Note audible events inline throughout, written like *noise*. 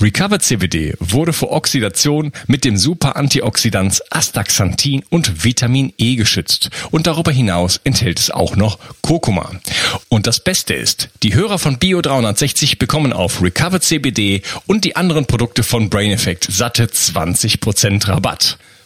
Recover CBD wurde vor Oxidation mit dem Super-Antioxidans Astaxanthin und Vitamin E geschützt und darüber hinaus enthält es auch noch Kurkuma. Und das Beste ist, die Hörer von Bio 360 bekommen auf Recover CBD und die anderen Produkte von Brain Effect satte 20% Rabatt.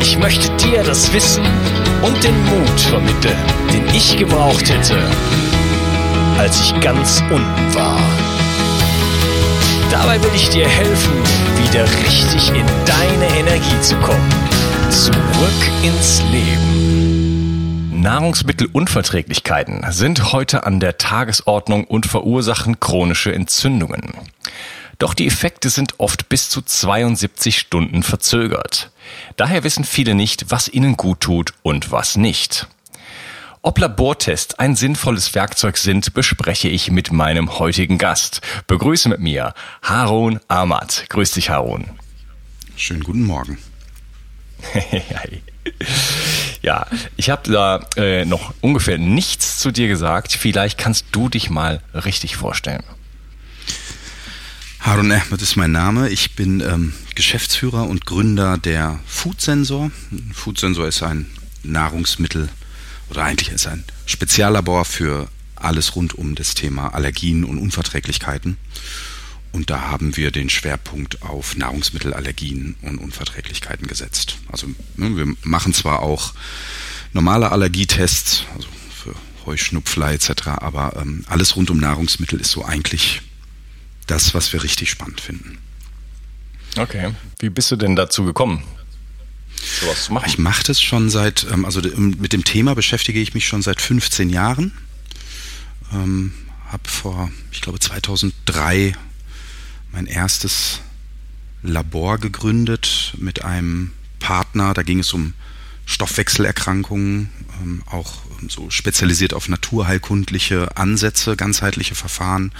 Ich möchte dir das Wissen und den Mut vermitteln, den ich gebraucht hätte, als ich ganz unten war. Dabei will ich dir helfen, wieder richtig in deine Energie zu kommen. Zurück ins Leben. Nahrungsmittelunverträglichkeiten sind heute an der Tagesordnung und verursachen chronische Entzündungen. Doch die Effekte sind oft bis zu 72 Stunden verzögert. Daher wissen viele nicht, was ihnen gut tut und was nicht. Ob Labortests ein sinnvolles Werkzeug sind, bespreche ich mit meinem heutigen Gast. Begrüße mit mir Harun Ahmad. Grüß dich, Harun. Schönen guten Morgen. *laughs* ja, ich habe da äh, noch ungefähr nichts zu dir gesagt. Vielleicht kannst du dich mal richtig vorstellen. Harun Ahmed ist mein Name. Ich bin ähm, Geschäftsführer und Gründer der Food Sensor. Food Sensor ist ein Nahrungsmittel oder eigentlich ist ein Speziallabor für alles rund um das Thema Allergien und Unverträglichkeiten. Und da haben wir den Schwerpunkt auf Nahrungsmittelallergien und Unverträglichkeiten gesetzt. Also ne, wir machen zwar auch normale Allergietests, also für Heuschnupfler etc., aber ähm, alles rund um Nahrungsmittel ist so eigentlich das, was wir richtig spannend finden. Okay. Wie bist du denn dazu gekommen? Sowas zu machen? Ich mache das schon seit, ähm, also mit dem Thema beschäftige ich mich schon seit 15 Jahren. Ähm, habe vor, ich glaube 2003 mein erstes Labor gegründet mit einem Partner. Da ging es um Stoffwechselerkrankungen, ähm, auch so spezialisiert auf naturheilkundliche Ansätze, ganzheitliche Verfahren.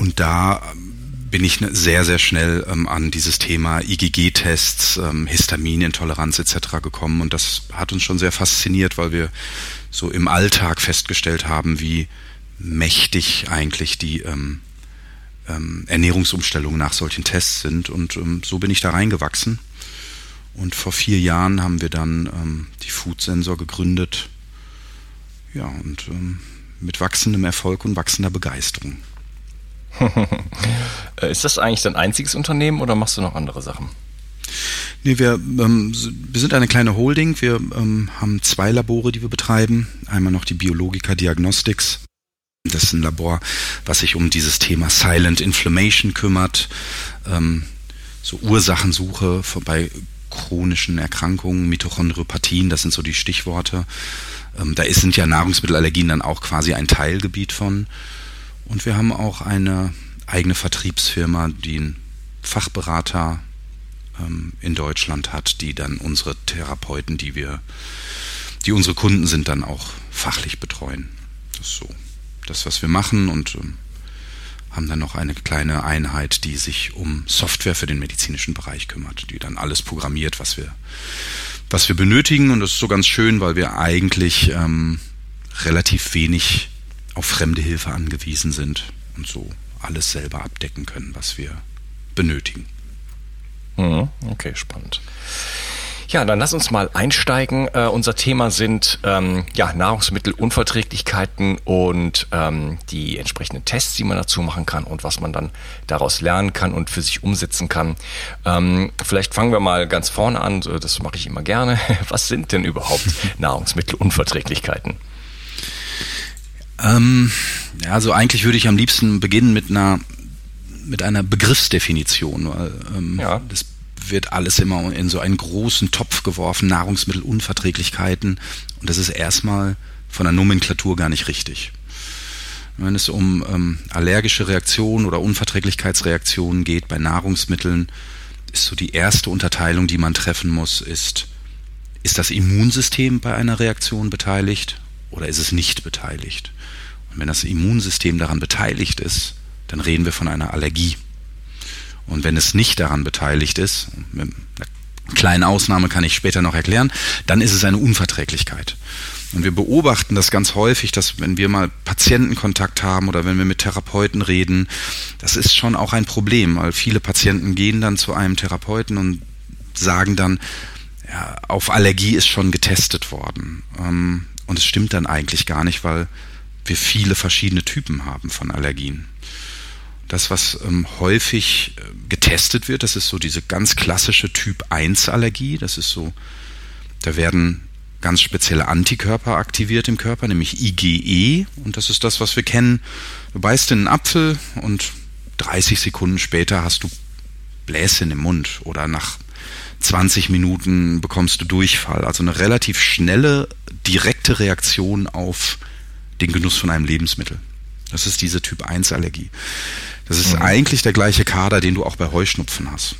Und da bin ich ne, sehr, sehr schnell ähm, an dieses Thema IgG-Tests, ähm, Histaminintoleranz etc. gekommen. Und das hat uns schon sehr fasziniert, weil wir so im Alltag festgestellt haben, wie mächtig eigentlich die ähm, ähm, Ernährungsumstellungen nach solchen Tests sind. Und ähm, so bin ich da reingewachsen. Und vor vier Jahren haben wir dann ähm, die Food Sensor gegründet. Ja, und ähm, mit wachsendem Erfolg und wachsender Begeisterung. *laughs* Äh, ist das eigentlich dein einziges Unternehmen oder machst du noch andere Sachen? Nee, wir, ähm, wir sind eine kleine Holding. Wir ähm, haben zwei Labore, die wir betreiben. Einmal noch die Biologica Diagnostics. Das ist ein Labor, was sich um dieses Thema Silent Inflammation kümmert. Ähm, so Ursachensuche bei chronischen Erkrankungen, Mitochondriopathien, das sind so die Stichworte. Ähm, da sind ja Nahrungsmittelallergien dann auch quasi ein Teilgebiet von. Und wir haben auch eine eigene Vertriebsfirma, die einen Fachberater ähm, in Deutschland hat, die dann unsere Therapeuten, die wir, die unsere Kunden sind, dann auch fachlich betreuen. Das ist so das, was wir machen und ähm, haben dann noch eine kleine Einheit, die sich um Software für den medizinischen Bereich kümmert, die dann alles programmiert, was wir, was wir benötigen. Und das ist so ganz schön, weil wir eigentlich ähm, relativ wenig auf fremde Hilfe angewiesen sind und so alles selber abdecken können, was wir benötigen. Mhm, okay, spannend. Ja, dann lass uns mal einsteigen. Äh, unser Thema sind ähm, ja, Nahrungsmittelunverträglichkeiten und ähm, die entsprechenden Tests, die man dazu machen kann und was man dann daraus lernen kann und für sich umsetzen kann. Ähm, vielleicht fangen wir mal ganz vorne an, das mache ich immer gerne. *laughs* Was sind denn überhaupt *laughs* Nahrungsmittelunverträglichkeiten? Ähm, ja, also eigentlich würde ich am liebsten beginnen mit einer mit einer Begriffsdefinition. Ähm, ja. Das wird alles immer in so einen großen Topf geworfen, Nahrungsmittelunverträglichkeiten. Und das ist erstmal von der Nomenklatur gar nicht richtig. Wenn es um ähm, allergische Reaktionen oder Unverträglichkeitsreaktionen geht bei Nahrungsmitteln, ist so die erste Unterteilung, die man treffen muss, ist, ist das Immunsystem bei einer Reaktion beteiligt oder ist es nicht beteiligt? Und wenn das Immunsystem daran beteiligt ist, dann reden wir von einer Allergie. Und wenn es nicht daran beteiligt ist, mit einer kleinen Ausnahme kann ich später noch erklären, dann ist es eine Unverträglichkeit. Und wir beobachten das ganz häufig, dass wenn wir mal Patientenkontakt haben oder wenn wir mit Therapeuten reden, das ist schon auch ein Problem, weil viele Patienten gehen dann zu einem Therapeuten und sagen dann, ja, auf Allergie ist schon getestet worden. Ähm, und es stimmt dann eigentlich gar nicht, weil wir viele verschiedene Typen haben von Allergien. Das, was ähm, häufig äh, getestet wird, das ist so diese ganz klassische Typ 1 Allergie. Das ist so, da werden ganz spezielle Antikörper aktiviert im Körper, nämlich IgE. Und das ist das, was wir kennen. Du beißt in einen Apfel und 30 Sekunden später hast du Bläschen im Mund oder nach 20 Minuten bekommst du Durchfall. Also eine relativ schnelle, direkte Reaktion auf den Genuss von einem Lebensmittel. Das ist diese Typ 1 Allergie. Das ist mhm. eigentlich der gleiche Kader, den du auch bei Heuschnupfen hast.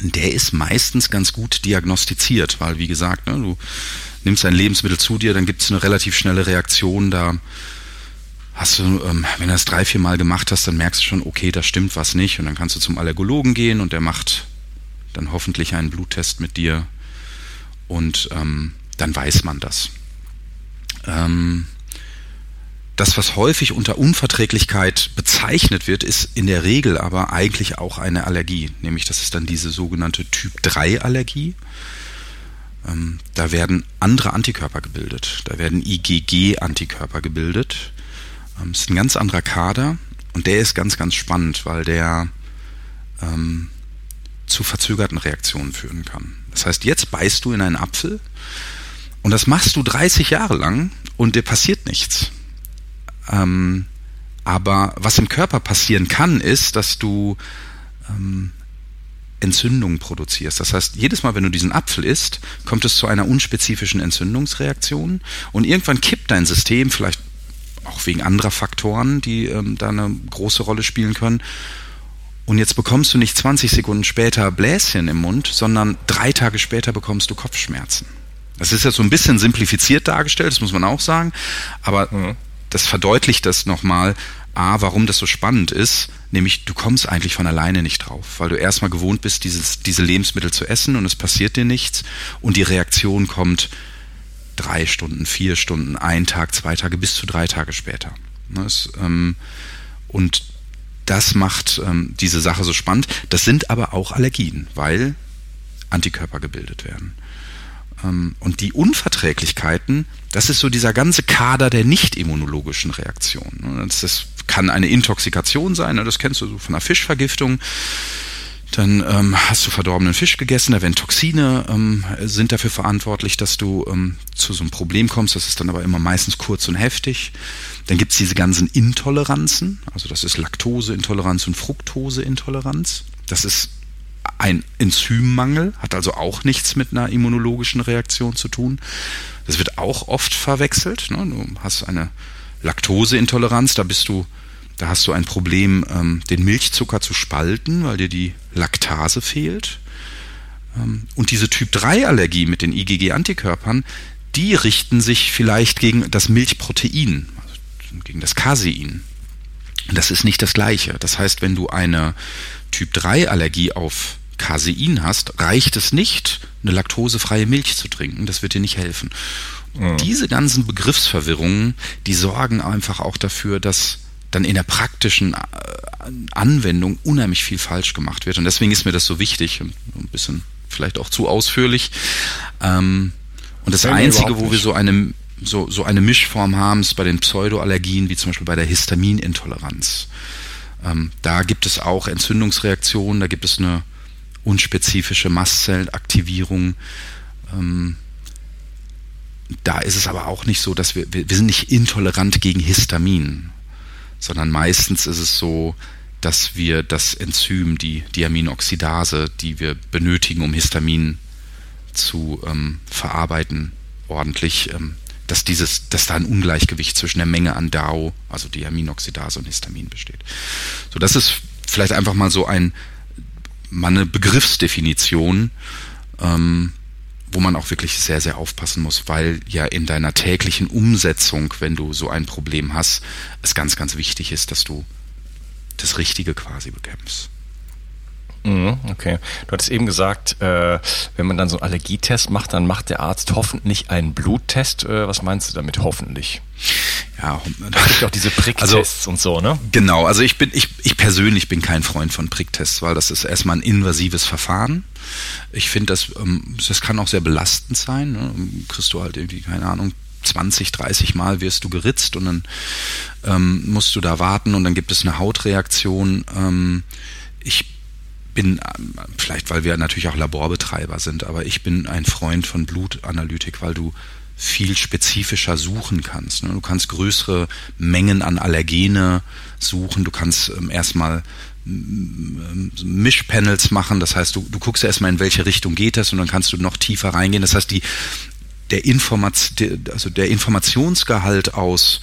Der ist meistens ganz gut diagnostiziert, weil wie gesagt, ne, du nimmst ein Lebensmittel zu dir, dann gibt es eine relativ schnelle Reaktion, da hast du, ähm, wenn du das drei, vier Mal gemacht hast, dann merkst du schon, okay, da stimmt was nicht und dann kannst du zum Allergologen gehen und der macht dann hoffentlich einen Bluttest mit dir und ähm, dann weiß man das. Ähm, das, was häufig unter Unverträglichkeit bezeichnet wird, ist in der Regel aber eigentlich auch eine Allergie. Nämlich das ist dann diese sogenannte Typ 3 Allergie. Ähm, da werden andere Antikörper gebildet. Da werden IgG-Antikörper gebildet. Ähm, ist ein ganz anderer Kader und der ist ganz, ganz spannend, weil der ähm, zu verzögerten Reaktionen führen kann. Das heißt, jetzt beißt du in einen Apfel und das machst du 30 Jahre lang und dir passiert nichts. Ähm, aber was im Körper passieren kann, ist, dass du ähm, Entzündungen produzierst. Das heißt, jedes Mal, wenn du diesen Apfel isst, kommt es zu einer unspezifischen Entzündungsreaktion und irgendwann kippt dein System, vielleicht auch wegen anderer Faktoren, die ähm, da eine große Rolle spielen können. Und jetzt bekommst du nicht 20 Sekunden später Bläschen im Mund, sondern drei Tage später bekommst du Kopfschmerzen. Das ist jetzt so ein bisschen simplifiziert dargestellt, das muss man auch sagen, aber mhm das verdeutlicht das nochmal, A, warum das so spannend ist, nämlich du kommst eigentlich von alleine nicht drauf, weil du erstmal gewohnt bist, dieses, diese Lebensmittel zu essen und es passiert dir nichts und die Reaktion kommt drei Stunden, vier Stunden, ein Tag, zwei Tage, bis zu drei Tage später. Das, ähm, und das macht ähm, diese Sache so spannend. Das sind aber auch Allergien, weil Antikörper gebildet werden. Ähm, und die Unverträglichkeiten, das ist so dieser ganze Kader der nicht-immunologischen Reaktionen. Das, das, kann eine Intoxikation sein, ne? das kennst du so von einer Fischvergiftung. Dann ähm, hast du verdorbenen Fisch gegessen, da werden Toxine ähm, sind dafür verantwortlich, dass du ähm, zu so einem Problem kommst. Das ist dann aber immer meistens kurz und heftig. Dann gibt's diese ganzen Intoleranzen, also das ist Laktoseintoleranz und Fructoseintoleranz. Das ist ein Enzymmangel, hat also auch nichts mit einer immunologischen Reaktion zu tun. Das wird auch oft verwechselt. Ne? Du hast eine Laktoseintoleranz, da bist du, da hast du ein Problem, ähm, den Milchzucker zu spalten, weil dir die Laktase fehlt. Ähm, und diese Typ-3-Allergie mit den IgG-Antikörpern, die richten sich vielleicht gegen das Milchprotein, also gegen das Casein. Das ist nicht das gleiche. Das heißt, wenn du eine Typ-3-Allergie auf Casein hast, reicht es nicht, eine laktosefreie Milch zu trinken. Das wird dir nicht helfen. Mhm. Diese ganzen Begriffsverwirrungen, die sorgen einfach auch dafür, dass dann in der praktischen äh, Anwendung unheimlich viel falsch gemacht wird. Und deswegen ist mir das so wichtig, ein bisschen vielleicht auch zu ausführlich. Ähm, und das Einzige, wo wir so eine, so, so eine Mischform haben, ist bei den Pseudoallergien, wie zum Beispiel bei der Histaminintoleranz. Ähm, da gibt es auch Entzündungsreaktionen, da gibt es eine unspezifische Mastzellenaktivierung. Ähm, da ist es aber auch nicht so, dass wir, wir, wir sind nicht intolerant gegen Histamin, sondern meistens ist es so, dass wir das Enzym, die Diaminoxidase, die wir benötigen, um Histamin zu ähm, verarbeiten, ordentlich, ähm, dass dieses, dass da ein Ungleichgewicht zwischen der Menge an DAO, also Diaminoxidase und Histamin besteht. So, das ist vielleicht einfach mal so ein, mal eine Begriffsdefinition, ähm, wo man auch wirklich sehr, sehr aufpassen muss, weil ja in deiner täglichen Umsetzung, wenn du so ein Problem hast, es ganz, ganz wichtig ist, dass du das Richtige quasi bekämpfst. Mhm, okay. Du hattest eben gesagt, äh, wenn man dann so einen Allergietest macht, dann macht der Arzt hoffentlich einen Bluttest. Äh, was meinst du damit hoffentlich? Ja, es gibt auch diese Pricktests also, und so, ne? Genau, also ich bin, ich, ich persönlich bin kein Freund von Pricktests, weil das ist erstmal ein invasives Verfahren. Ich finde, das, ähm, das kann auch sehr belastend sein. Ne? Kriegst du halt irgendwie, keine Ahnung, 20, 30 Mal wirst du geritzt und dann ähm, musst du da warten und dann gibt es eine Hautreaktion. Ähm, ich bin, vielleicht weil wir natürlich auch Laborbetreiber sind, aber ich bin ein Freund von Blutanalytik, weil du viel spezifischer suchen kannst. Ne? Du kannst größere Mengen an Allergene suchen, du kannst ähm, erstmal Mischpanels machen, das heißt, du, du guckst erstmal, in welche Richtung geht das und dann kannst du noch tiefer reingehen. Das heißt, die, der, Information, also der Informationsgehalt aus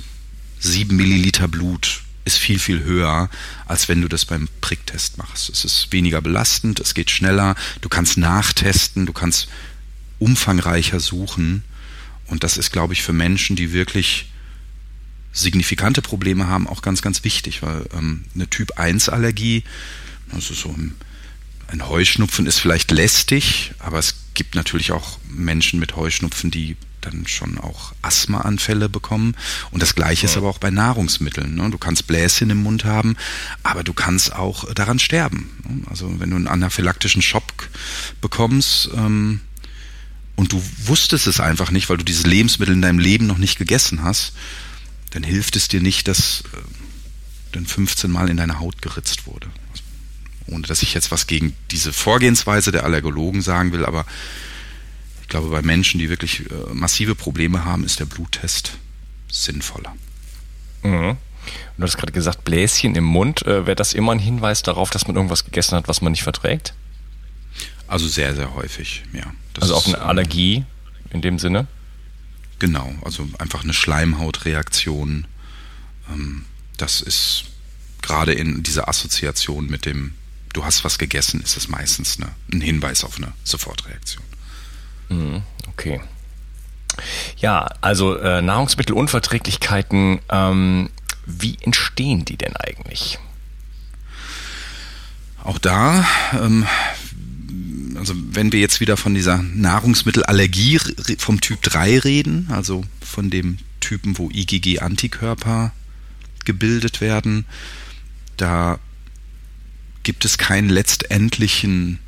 sieben Milliliter Blut ist viel, viel höher, als wenn du das beim Pricktest machst. Es ist weniger belastend, es geht schneller, du kannst nachtesten, du kannst umfangreicher suchen. Und das ist, glaube ich, für Menschen, die wirklich signifikante Probleme haben, auch ganz, ganz wichtig, weil ähm, eine Typ-1-Allergie, also so ein, ein Heuschnupfen ist vielleicht lästig, aber es gibt natürlich auch Menschen mit Heuschnupfen, die dann schon auch Asthmaanfälle bekommen. Und das Gleiche ja. ist aber auch bei Nahrungsmitteln. Ne? Du kannst Bläschen im Mund haben, aber du kannst auch daran sterben. Ne? Also wenn du einen anaphylaktischen Schock bekommst ähm, und du wusstest es einfach nicht, weil du dieses Lebensmittel in deinem Leben noch nicht gegessen hast, dann hilft es dir nicht, dass äh, dann 15 Mal in deine Haut geritzt wurde. ohne dass ich jetzt was gegen diese Vorgehensweise der Allergologen sagen will, aber ich glaube, bei Menschen, die wirklich äh, massive Probleme haben, ist der Bluttest sinnvoller. Mhm. Du hast gerade gesagt, Bläschen im Mund. Äh, Wäre das immer ein Hinweis darauf, dass man irgendwas gegessen hat, was man nicht verträgt? Also sehr, sehr häufig, ja. Das also auch eine ähm, Allergie in dem Sinne? Genau, also einfach eine Schleimhautreaktion. Ähm, das ist gerade in dieser Assoziation mit dem, du hast was gegessen, ist es meistens eine, ein Hinweis auf eine Sofortreaktion. Mhm, okay. Ja, also äh, Nahrungsmittelunverträglichkeiten, ähm, wie entstehen die denn eigentlich? Auch da, ähm, also wenn wir jetzt wieder von dieser Nahrungsmittelallergie vom Typ 3 reden, also von dem Typen, wo IgG-Antikörper gebildet werden, da gibt es keinen letztendlichen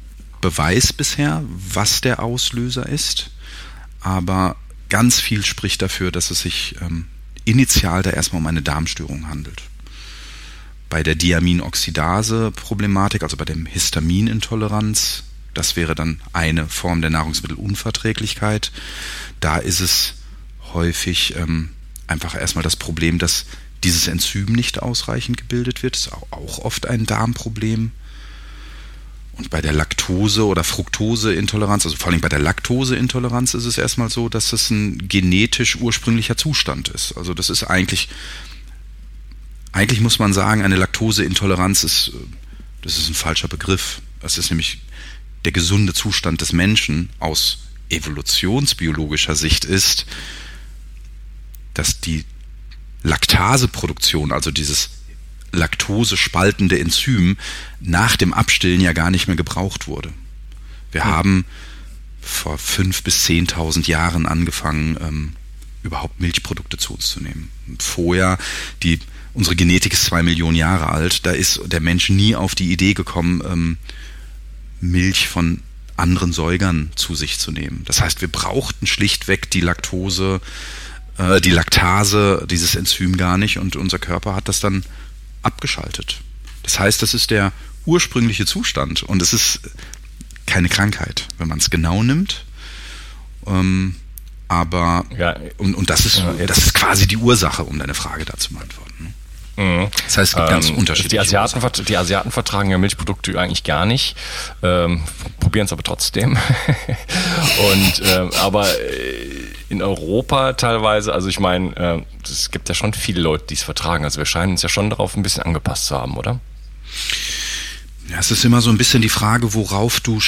Beweis bisher, was der Auslöser ist, aber ganz viel spricht dafür, dass es sich ähm, initial da erstmal um eine Darmstörung handelt. Bei der Diaminoxidase-Problematik, also bei dem Histaminintoleranz, das wäre dann eine Form der Nahrungsmittelunverträglichkeit. Da ist es häufig ähm, einfach erstmal das Problem, dass dieses Enzym nicht ausreichend gebildet wird. Das ist auch oft ein Darmproblem. Und bei der Laktose- oder Fructoseintoleranz, also vor allem bei der Laktoseintoleranz ist es erstmal so, dass es ein genetisch ursprünglicher Zustand ist. Also das ist eigentlich, eigentlich muss man sagen, eine Laktoseintoleranz ist, das ist ein falscher Begriff. Das ist nämlich der gesunde Zustand des Menschen aus evolutionsbiologischer Sicht ist, dass die Laktaseproduktion, also dieses Laktose spaltende Enzym nach dem Abstillen ja gar nicht mehr gebraucht wurde. Wir hm. haben vor fünf bis zehntausend Jahren angefangen, ähm, überhaupt Milchprodukte zu uns zu nehmen. Vorher, die, unsere Genetik ist zwei Millionen Jahre alt, da ist der Mensch nie auf die Idee gekommen, ähm, Milch von anderen Säugern zu sich zu nehmen. Das heißt, wir brauchten schlichtweg die Laktose, äh, die Laktase, dieses Enzym gar nicht und unser Körper hat das dann abgeschaltet. Das heißt, das ist der ursprüngliche Zustand und es ist keine Krankheit, wenn man es genau nimmt. Ähm, aber ja, und, und das ist ja, das ist quasi die Ursache, um deine Frage da zu beantworten. Mhm. Das heißt, es gibt ähm, ganz unterschiedliche. Die Asiaten, die Asiaten vertragen ja Milchprodukte eigentlich gar nicht, ähm, probieren es aber trotzdem. *laughs* und ähm, aber äh, in Europa teilweise, also ich meine, äh, es gibt ja schon viele Leute, die es vertragen. Also wir scheinen uns ja schon darauf ein bisschen angepasst zu haben, oder? Ja, es ist immer so ein bisschen die Frage, worauf du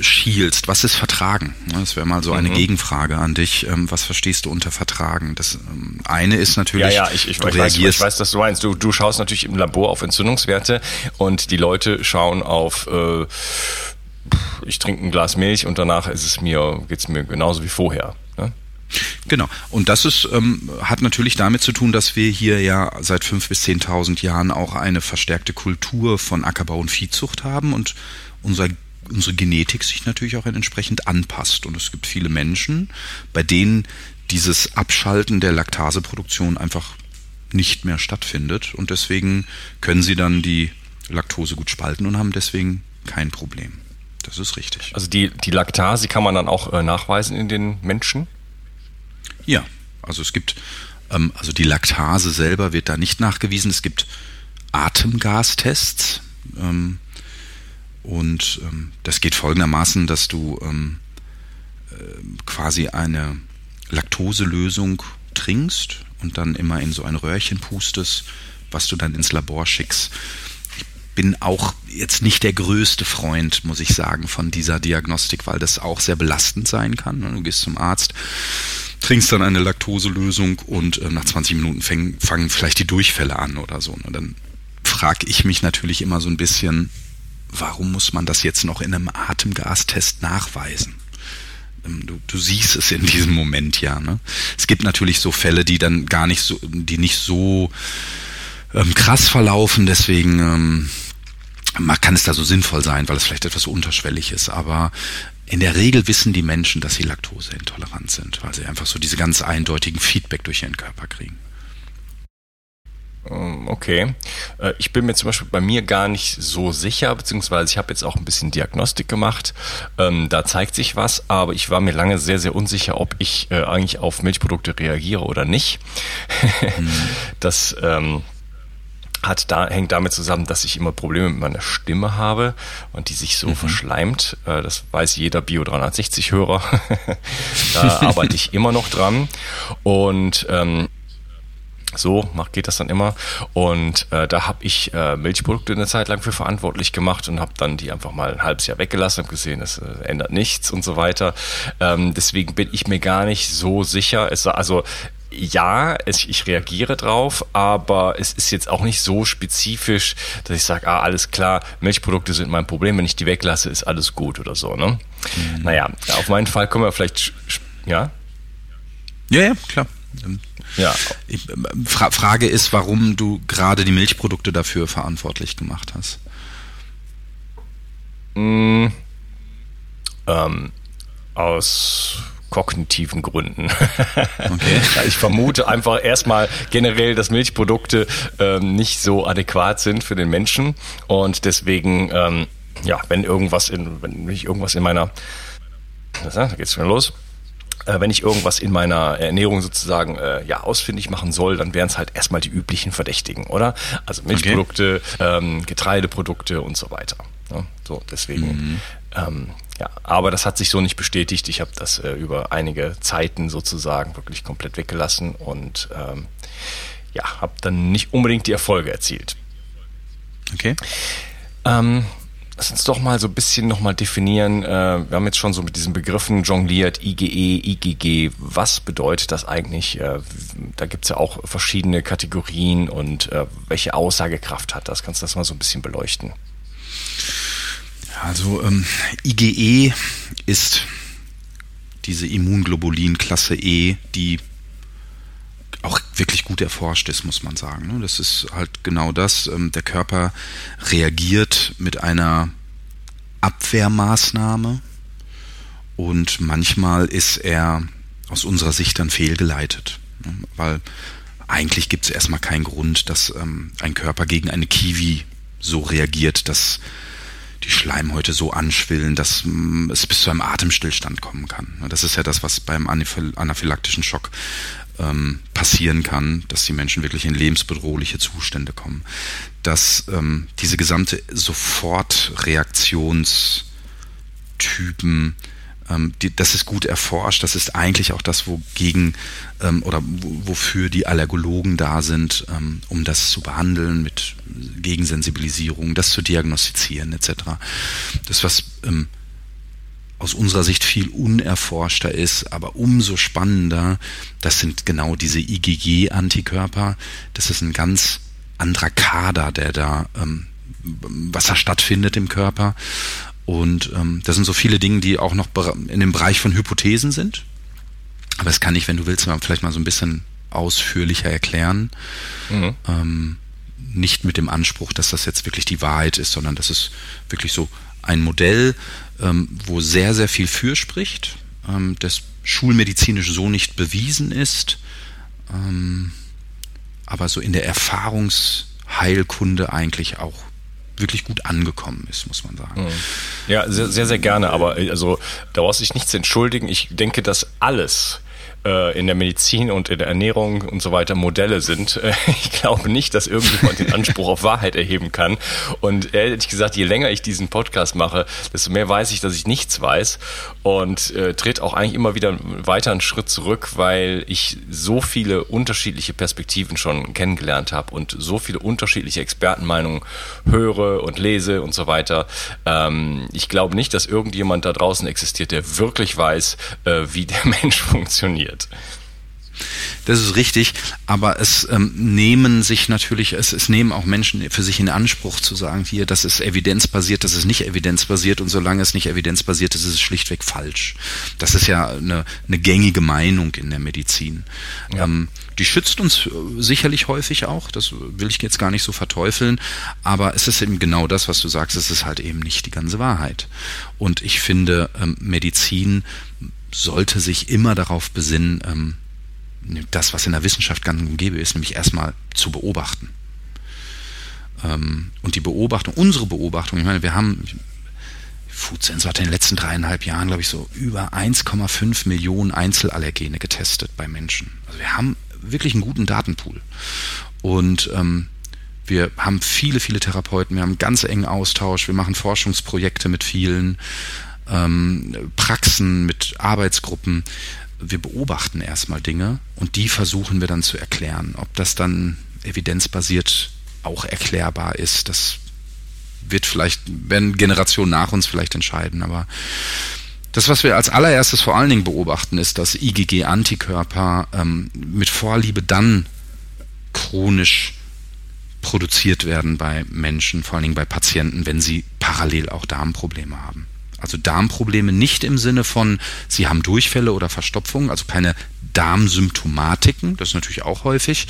schielst. Was ist Vertragen? Das wäre mal so eine mhm. Gegenfrage an dich. Ähm, was verstehst du unter Vertragen? Das ähm, eine ist natürlich, ja, ja, ich, ich, du ich weiß, ich weiß, was du meinst. Du, du schaust natürlich im Labor auf Entzündungswerte und die Leute schauen auf äh, ich trinke ein Glas Milch und danach ist es mir, geht's mir genauso wie vorher. Ne? Genau. Und das ist, ähm, hat natürlich damit zu tun, dass wir hier ja seit fünf bis zehntausend Jahren auch eine verstärkte Kultur von Ackerbau und Viehzucht haben und unser unsere Genetik sich natürlich auch entsprechend anpasst. Und es gibt viele Menschen, bei denen dieses Abschalten der Laktaseproduktion einfach nicht mehr stattfindet. Und deswegen können sie dann die Laktose gut spalten und haben deswegen kein Problem. Das ist richtig. Also die, die Laktase kann man dann auch äh, nachweisen in den Menschen? Ja, also es gibt, ähm, also die Laktase selber wird da nicht nachgewiesen. Es gibt Atemgastests. Ähm, und ähm, das geht folgendermaßen, dass du ähm, äh, quasi eine Laktoselösung trinkst und dann immer in so ein Röhrchen pustest, was du dann ins Labor schickst bin auch jetzt nicht der größte Freund, muss ich sagen, von dieser Diagnostik, weil das auch sehr belastend sein kann. Du gehst zum Arzt, trinkst dann eine Laktoselösung und äh, nach 20 Minuten fäng, fangen vielleicht die Durchfälle an oder so. Und dann frage ich mich natürlich immer so ein bisschen, warum muss man das jetzt noch in einem Atemgastest nachweisen? Ähm, du, du siehst es in diesem Moment ja. Ne? Es gibt natürlich so Fälle, die dann gar nicht so, die nicht so ähm, krass verlaufen, deswegen ähm, kann es da so sinnvoll sein, weil es vielleicht etwas unterschwellig ist, aber in der Regel wissen die Menschen, dass sie laktoseintolerant sind, weil sie einfach so diese ganz eindeutigen Feedback durch ihren Körper kriegen. Ähm, okay. Äh, ich bin mir zum Beispiel bei mir gar nicht so sicher, beziehungsweise ich habe jetzt auch ein bisschen Diagnostik gemacht. Ähm, da zeigt sich was, aber ich war mir lange sehr, sehr unsicher, ob ich äh, eigentlich auf Milchprodukte reagiere oder nicht. Hm. *laughs* Das ähm, hat da, hängt damit zusammen, dass ich immer Probleme mit meiner Stimme habe und die sich so mhm. verschleimt. Äh, das weiß jeder Bio 360 Hörer. *laughs* da *laughs* arbeite ich immer noch dran und ähm, so macht, geht das dann immer. Und äh, da habe ich äh, Milchprodukte eine Zeit lang für verantwortlich gemacht und habe dann die einfach mal ein halbes Jahr weggelassen und gesehen, das äh, ändert nichts und so weiter. Ähm, deswegen bin ich mir gar nicht so sicher. Es, also ja, es, ich reagiere drauf, aber es ist jetzt auch nicht so spezifisch, dass ich sage, ah, alles klar, Milchprodukte sind mein Problem, wenn ich die weglasse, ist alles gut oder so, ne? Mhm. Naja, auf meinen Fall können wir vielleicht, ja? Ja, ja, klar. Ja. Ich, Fra Frage ist, warum du gerade die Milchprodukte dafür verantwortlich gemacht hast. Mm, ähm, aus kognitiven Gründen. *laughs* Okay. ich vermute einfach erstmal generell, dass Milchprodukte ähm, nicht so adäquat sind für den Menschen und deswegen, ähm, ja, wenn irgendwas in, wenn ich irgendwas in meiner, da geht's schon los. Äh, wenn ich irgendwas in meiner Ernährung sozusagen äh, ja ausfindig machen soll, dann wären es halt erstmal die üblichen Verdächtigen, oder? Also Milchprodukte, okay. ähm, Getreideprodukte und so weiter. Ja, so deswegen mhm. ähm, ja, aber das hat sich so nicht bestätigt. Ich habe das äh, über einige Zeiten sozusagen wirklich komplett weggelassen und ähm, ja, habe dann nicht unbedingt die Erfolge erzielt. Okay. Ähm, Lass uns doch mal so ein bisschen nochmal definieren. Äh, wir haben jetzt schon so mit diesen Begriffen jongliert, IGE, IGG. Was bedeutet das eigentlich? Äh, da gibt es ja auch verschiedene Kategorien und äh, welche Aussagekraft hat das? Kannst du das mal so ein bisschen beleuchten? Also ähm, IgE ist diese Immunglobulin-Klasse E, die auch wirklich gut erforscht ist, muss man sagen. Ne? Das ist halt genau das. Ähm, der Körper reagiert mit einer Abwehrmaßnahme und manchmal ist er aus unserer Sicht dann fehlgeleitet, ne? weil eigentlich gibt es erstmal keinen Grund, dass ähm, ein Körper gegen eine Kiwi so reagiert, dass die Schleimhäute so anschwillen, dass mm, es bis zu einem Atemstillstand kommen kann. Das ist ja das, was beim anaphylaktischen Schock ähm, passieren kann, dass die Menschen wirklich in lebensbedrohliche Zustände kommen. Dass ähm, diese gesamte Sofortreaktionstypen ähm, die, das ist gut erforscht. Das ist eigentlich auch das, wogegen ähm, oder wofür die Allergologen da sind, ähm, um das zu behandeln mit Gegensensibilisierung, das zu diagnostizieren etc. Das, was ähm, aus unserer Sicht viel unerforschter ist, aber umso spannender, das sind genau diese IgG-Antikörper. Das ist ein ganz anderer Kader, der da, ähm, was da stattfindet im Körper. Und ähm, das sind so viele Dinge, die auch noch in dem Bereich von Hypothesen sind. Aber das kann ich, wenn du willst, vielleicht mal so ein bisschen ausführlicher erklären. Mhm. Ähm, nicht mit dem Anspruch, dass das jetzt wirklich die Wahrheit ist, sondern das ist wirklich so ein Modell, ähm, wo sehr, sehr viel für spricht, ähm, das schulmedizinisch so nicht bewiesen ist, ähm, aber so in der Erfahrungsheilkunde eigentlich auch wirklich gut angekommen ist, muss man sagen. Mhm. Ja, sehr, sehr, sehr gerne. Aber also da brauchst du dich nichts entschuldigen. Ich denke, dass alles äh, in der Medizin und in der Ernährung und so weiter Modelle sind. Äh, *laughs* ich glaube nicht, dass irgendjemand den Anspruch auf Wahrheit erheben kann. Und ehrlich gesagt, je länger ich diesen Podcast mache, desto mehr weiß ich, dass ich nichts weiß und äh, tritt auch eigentlich immer wieder weiter einen Schritt zurück, weil ich so viele unterschiedliche Perspektiven schon kennengelernt habe und so viele unterschiedliche Expertenmeinungen höre und lese und so weiter. Ähm, ich glaube nicht, dass irgendjemand da draußen existiert, der wirklich weiß, äh, wie der *laughs* Mensch funktioniert funktioniert. Das ist richtig, aber es ähm, nehmen sich natürlich, es, es nehmen auch Menschen für sich in Anspruch zu sagen, hier, das ist evidenzbasiert, das ist nicht evidenzbasiert und solange es nicht evidenzbasiert ist, ist es schlichtweg falsch. Das ist ja eine, eine gängige Meinung in der Medizin. Ja. Ähm, die schützt uns äh, sicherlich häufig auch, das will ich jetzt gar nicht so verteufeln, aber es ist eben genau das, was du sagst, es ist halt eben nicht die ganze Wahrheit. Und ich finde, ähm, Medizin sollte sich immer darauf besinnen, ähm, das, was in der Wissenschaft gang und ist, nämlich erstmal zu beobachten. Ähm, und die Beobachtung, unsere Beobachtung, ich meine, wir haben, Foodsense hat in den letzten dreieinhalb Jahren, glaube ich, so über 1,5 Millionen Einzelallergene getestet bei Menschen. Also wir haben wirklich einen guten Datenpool. Und ähm, wir haben viele, viele Therapeuten, wir haben einen ganz engen Austausch, wir machen Forschungsprojekte mit vielen ähm, Praxen, mit Arbeitsgruppen. Wir beobachten erstmal Dinge und die versuchen wir dann zu erklären. Ob das dann evidenzbasiert auch erklärbar ist, das wird vielleicht, werden Generationen nach uns vielleicht entscheiden, aber das, was wir als allererstes vor allen Dingen beobachten, ist, dass IgG-Antikörper ähm, mit Vorliebe dann chronisch produziert werden bei Menschen, vor allen Dingen bei Patienten, wenn sie parallel auch Darmprobleme haben. Also Darmprobleme nicht im Sinne von, sie haben Durchfälle oder Verstopfung, also keine Darmsymptomatiken, das ist natürlich auch häufig,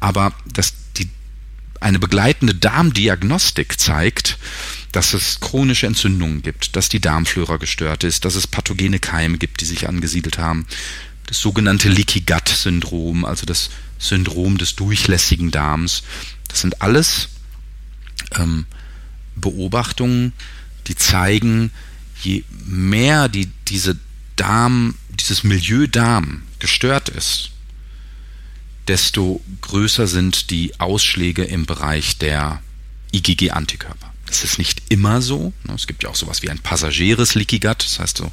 aber dass die, eine begleitende Darmdiagnostik zeigt, dass es chronische Entzündungen gibt, dass die Darmflora gestört ist, dass es pathogene Keime gibt, die sich angesiedelt haben. Das sogenannte Leaky Gut Syndrom, also das Syndrom des durchlässigen Darms. Das sind alles ähm, Beobachtungen, die zeigen, je mehr die, diese Darm, dieses Milieu Darm gestört ist, desto größer sind die Ausschläge im Bereich der IgG-Antikörper. Das ist nicht immer so. Ne? Es gibt ja auch sowas wie ein passagieres Leaky Gut, das heißt so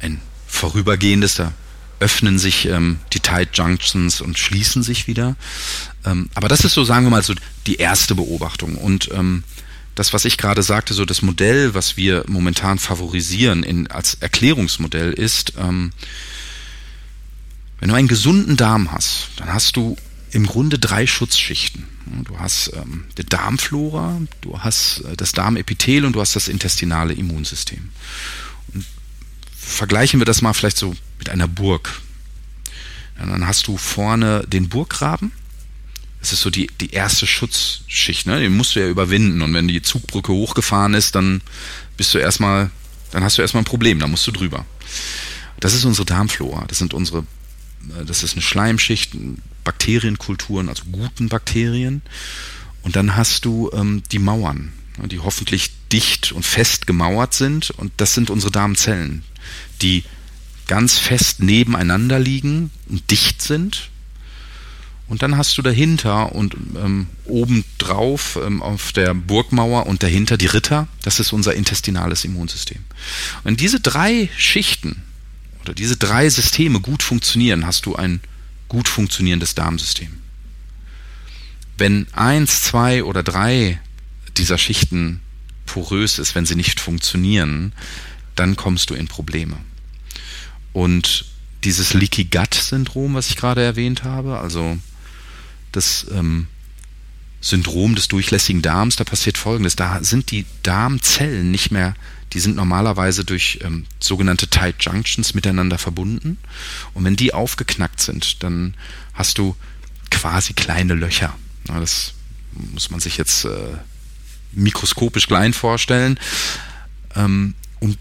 ein vorübergehendes, da öffnen sich ähm, die Tight Junctions und schließen sich wieder. Ähm, aber das ist so, sagen wir mal, so die erste Beobachtung. Und ähm, das, was ich gerade sagte, so das Modell, was wir momentan favorisieren in, als Erklärungsmodell ist, ähm, wenn du einen gesunden Darm hast, dann hast du im Grunde drei Schutzschichten. Du hast ähm, die Darmflora, du hast äh, das Darmepithel und du hast das intestinale Immunsystem. Und vergleichen wir das mal vielleicht so mit einer Burg. Ja, dann hast du vorne den Burggraben. Das ist so die, die erste Schutzschicht, ne? Den musst du ja überwinden. Und wenn die Zugbrücke hochgefahren ist, dann bist du erstmal, dann hast du erstmal ein Problem, da musst du drüber. Das ist unsere Darmflora. Das sind unsere äh, das ist eine Schleimschicht, Bakterienkulturen, also guten Bakterien. Und dann hast du ähm, die Mauern, ne, die hoffentlich dicht und fest gemauert sind. Und das sind unsere Darmzellen, die ganz fest nebeneinander liegen und dicht sind. Und dann hast du dahinter und ähm, obendrauf ähm, auf der Burgmauer und dahinter die Ritter. Das ist unser intestinales Immunsystem. Und diese drei Schichten oder diese drei Systeme gut funktionieren, hast du ein gut funktionierendes Darmsystem. Wenn eins, zwei oder drei dieser Schichten porös ist, wenn sie nicht funktionieren, dann kommst du in Probleme. Und dieses Leaky Gut Syndrom, was ich gerade erwähnt habe, also das ähm, Syndrom des durchlässigen Darms, da passiert Folgendes. Da sind die Darmzellen nicht mehr die sind normalerweise durch ähm, sogenannte Tight Junctions miteinander verbunden. Und wenn die aufgeknackt sind, dann hast du quasi kleine Löcher. Ja, das muss man sich jetzt äh, mikroskopisch klein vorstellen. Ähm, und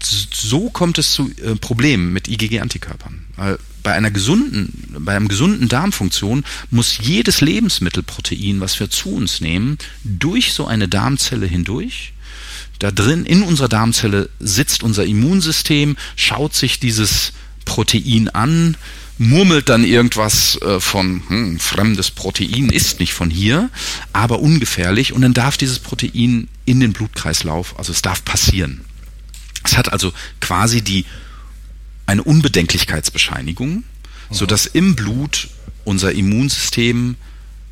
so kommt es zu äh, Problemen mit IgG-Antikörpern. Weil bei einer gesunden, bei einem gesunden Darmfunktion muss jedes Lebensmittelprotein, was wir zu uns nehmen, durch so eine Darmzelle hindurch da drin, in unserer Darmzelle sitzt unser Immunsystem, schaut sich dieses Protein an, murmelt dann irgendwas äh, von hm, fremdes Protein ist nicht von hier, aber ungefährlich und dann darf dieses Protein in den Blutkreislauf, also es darf passieren. Es hat also quasi die eine Unbedenklichkeitsbescheinigung, so dass im Blut unser Immunsystem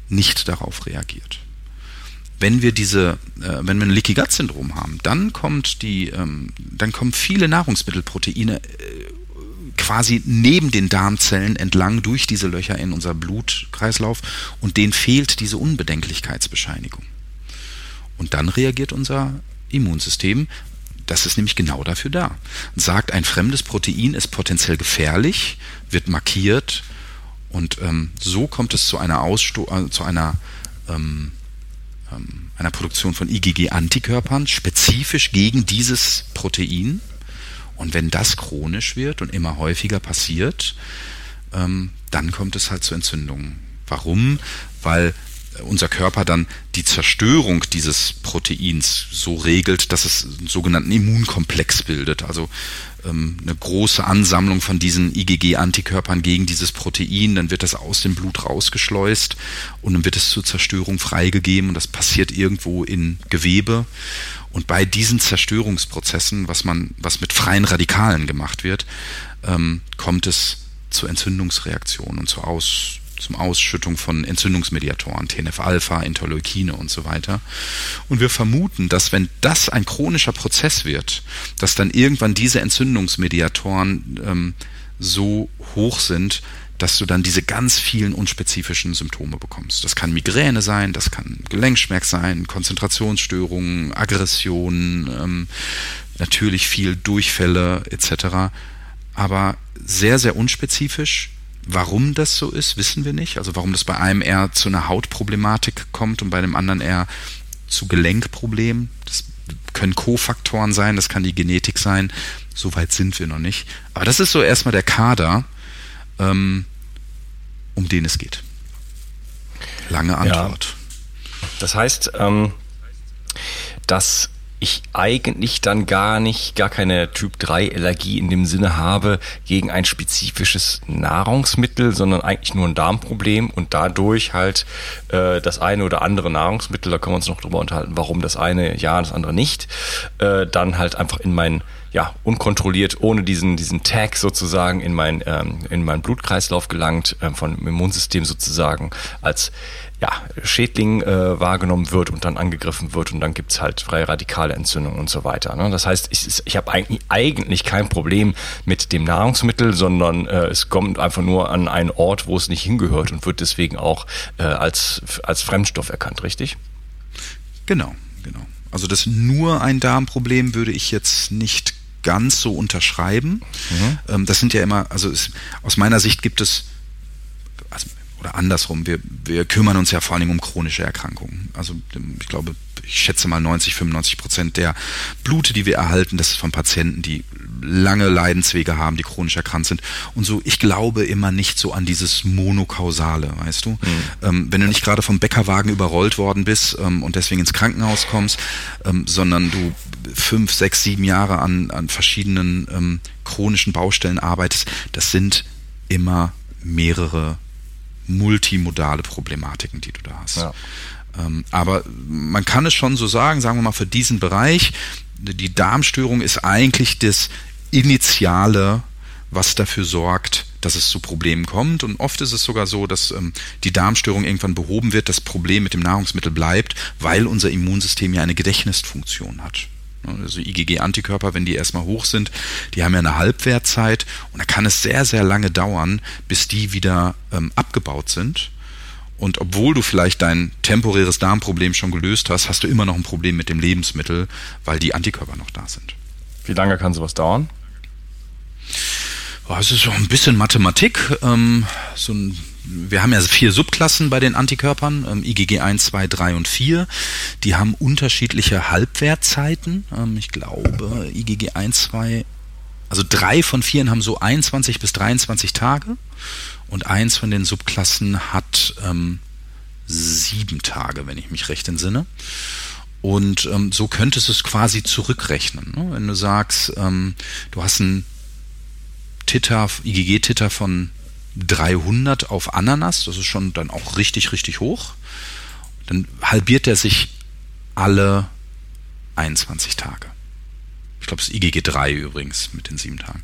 nicht darauf reagiert wenn wir diese, äh, wenn wir ein Leaky Gut Syndrom haben, dann kommt die, ähm, dann kommen viele Nahrungsmittelproteine äh, quasi neben den Darmzellen entlang durch diese Löcher in unser Blutkreislauf und denen fehlt diese Unbedenklichkeitsbescheinigung. Und dann reagiert unser Immunsystem, das ist nämlich genau dafür da. Sagt, ein fremdes Protein ist potenziell gefährlich, wird markiert und ähm, so kommt es zu einer Aussto äh, zu einer ähm, ähm, einer Produktion von IgG-Antikörpern spezifisch gegen dieses Protein. Und wenn das chronisch wird und immer häufiger passiert, ähm, dann kommt es halt zu Entzündungen. Warum? Weil unser Körper dann die Zerstörung dieses Proteins so regelt, dass es einen sogenannten Immunkomplex bildet. Also ähm, eine große Ansammlung von diesen IgG-Antikörpern gegen dieses Protein, dann wird das aus dem Blut rausgeschleust und dann wird es zur Zerstörung freigegeben und das passiert irgendwo in Gewebe. Und bei diesen Zerstörungsprozessen, was man, was mit freien Radikalen gemacht wird, ähm, kommt es zu Entzündungsreaktionen und zur Aus zum Ausschüttung von Entzündungsmediatoren, TNF-Alpha, Interleukine und so weiter. Und wir vermuten, dass wenn das ein chronischer Prozess wird, dass dann irgendwann diese Entzündungsmediatoren ähm, so hoch sind, dass du dann diese ganz vielen unspezifischen Symptome bekommst. Das kann Migräne sein, das kann Gelenkschmerz sein, Konzentrationsstörungen, Aggressionen, ähm, natürlich viel Durchfälle etc. Aber sehr, sehr unspezifisch Warum das so ist, wissen wir nicht. Also warum das bei einem eher zu einer Hautproblematik kommt und bei dem anderen eher zu Gelenkproblemen. Das können Kofaktoren sein, das kann die Genetik sein. Soweit sind wir noch nicht. Aber das ist so erstmal der Kader, ähm, um den es geht. Lange Antwort. Ja. Das heißt, ähm, dass ich eigentlich dann gar nicht, gar keine Typ 3 Allergie in dem Sinne habe gegen ein spezifisches Nahrungsmittel, sondern eigentlich nur ein Darmproblem und dadurch halt äh, das eine oder andere Nahrungsmittel, da können wir uns noch drüber unterhalten, warum das eine ja, das andere nicht, äh, dann halt einfach in mein ja, unkontrolliert, ohne diesen, diesen Tag sozusagen in mein, ähm, in meinen Blutkreislauf gelangt, ähm, von Immunsystem sozusagen als ja, Schädling äh, wahrgenommen wird und dann angegriffen wird und dann gibt's halt freie radikale Entzündung und so weiter. Ne? Das heißt, ich, ich habe eigentlich, eigentlich kein Problem mit dem Nahrungsmittel, sondern äh, es kommt einfach nur an einen Ort, wo es nicht hingehört und wird deswegen auch äh, als, als Fremdstoff erkannt, richtig? Genau, genau. Also das nur ein Darmproblem würde ich jetzt nicht ganz so unterschreiben. Mhm. Ähm, das sind ja immer, also es, aus meiner Sicht gibt es, also oder andersrum, wir, wir kümmern uns ja vor Dingen um chronische Erkrankungen. Also ich glaube, ich schätze mal 90, 95 Prozent der Blute, die wir erhalten, das ist von Patienten, die lange Leidenswege haben, die chronisch erkrankt sind. Und so, ich glaube immer nicht so an dieses Monokausale, weißt du? Mhm. Ähm, wenn du nicht gerade vom Bäckerwagen überrollt worden bist ähm, und deswegen ins Krankenhaus kommst, ähm, sondern du fünf, sechs, sieben Jahre an, an verschiedenen ähm, chronischen Baustellen arbeitest, das sind immer mehrere multimodale Problematiken, die du da hast. Ja. Ähm, aber man kann es schon so sagen, sagen wir mal, für diesen Bereich, die Darmstörung ist eigentlich das Initiale, was dafür sorgt, dass es zu Problemen kommt. Und oft ist es sogar so, dass ähm, die Darmstörung irgendwann behoben wird, das Problem mit dem Nahrungsmittel bleibt, weil unser Immunsystem ja eine Gedächtnisfunktion hat. Also IgG-Antikörper, wenn die erstmal hoch sind, die haben ja eine Halbwertzeit und da kann es sehr, sehr lange dauern, bis die wieder ähm, abgebaut sind. Und obwohl du vielleicht dein temporäres Darmproblem schon gelöst hast, hast du immer noch ein Problem mit dem Lebensmittel, weil die Antikörper noch da sind. Wie lange kann sowas dauern? Es ist so ein bisschen Mathematik. Ähm, so ein wir haben ja vier Subklassen bei den Antikörpern, ähm, IgG 1, 2, 3 und 4. Die haben unterschiedliche Halbwertzeiten. Ähm, ich glaube, IgG 1, 2, also drei von vieren haben so 21 bis 23 Tage und eins von den Subklassen hat ähm, sieben Tage, wenn ich mich recht entsinne. Und ähm, so könntest du es quasi zurückrechnen. Ne? Wenn du sagst, ähm, du hast einen Titer, IgG-Titer von 300 auf Ananas, das ist schon dann auch richtig, richtig hoch. Dann halbiert er sich alle 21 Tage. Ich glaube, es ist IgG 3 übrigens mit den sieben Tagen.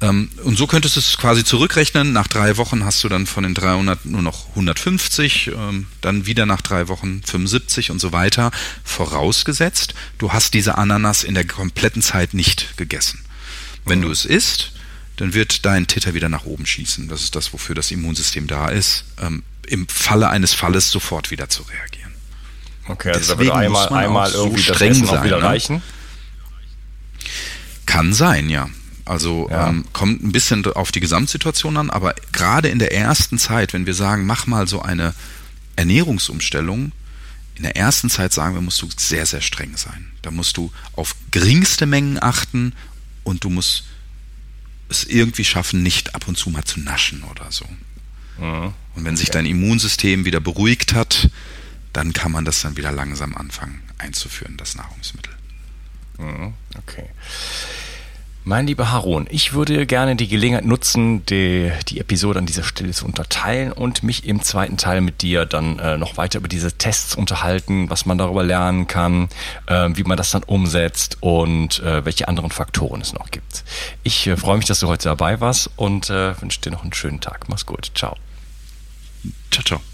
Ähm, und so könntest du es quasi zurückrechnen. Nach drei Wochen hast du dann von den 300 nur noch 150, ähm, dann wieder nach drei Wochen 75 und so weiter. Vorausgesetzt, du hast diese Ananas in der kompletten Zeit nicht gegessen. Wenn du es isst, dann wird dein Titter wieder nach oben schießen. Das ist das, wofür das Immunsystem da ist, ähm, im Falle eines Falles sofort wieder zu reagieren. Okay, also Deswegen da wird einmal, einmal irgendwie so streng das Essen sein, wieder ne? reichen? Kann sein, ja. Also ja. Ähm, kommt ein bisschen auf die Gesamtsituation an, aber gerade in der ersten Zeit, wenn wir sagen, mach mal so eine Ernährungsumstellung, in der ersten Zeit sagen wir, musst du sehr, sehr streng sein. Da musst du auf geringste Mengen achten und du musst es irgendwie schaffen, nicht ab und zu mal zu naschen oder so. Mhm. Und wenn sich dein Immunsystem wieder beruhigt hat, dann kann man das dann wieder langsam anfangen einzuführen, das Nahrungsmittel. Mhm. Okay. Mein lieber Harun, ich würde gerne die Gelegenheit nutzen, die, die Episode an dieser Stelle zu unterteilen und mich im zweiten Teil mit dir dann äh, noch weiter über diese Tests unterhalten, was man darüber lernen kann, äh, wie man das dann umsetzt und äh, welche anderen Faktoren es noch gibt. Ich äh, freue mich, dass du heute dabei warst und äh, wünsche dir noch einen schönen Tag. Mach's gut. Ciao. Ciao, ciao.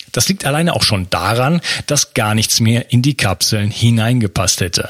Das liegt alleine auch schon daran, dass gar nichts mehr in die Kapseln hineingepasst hätte.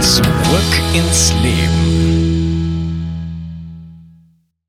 Zurück ins Leben.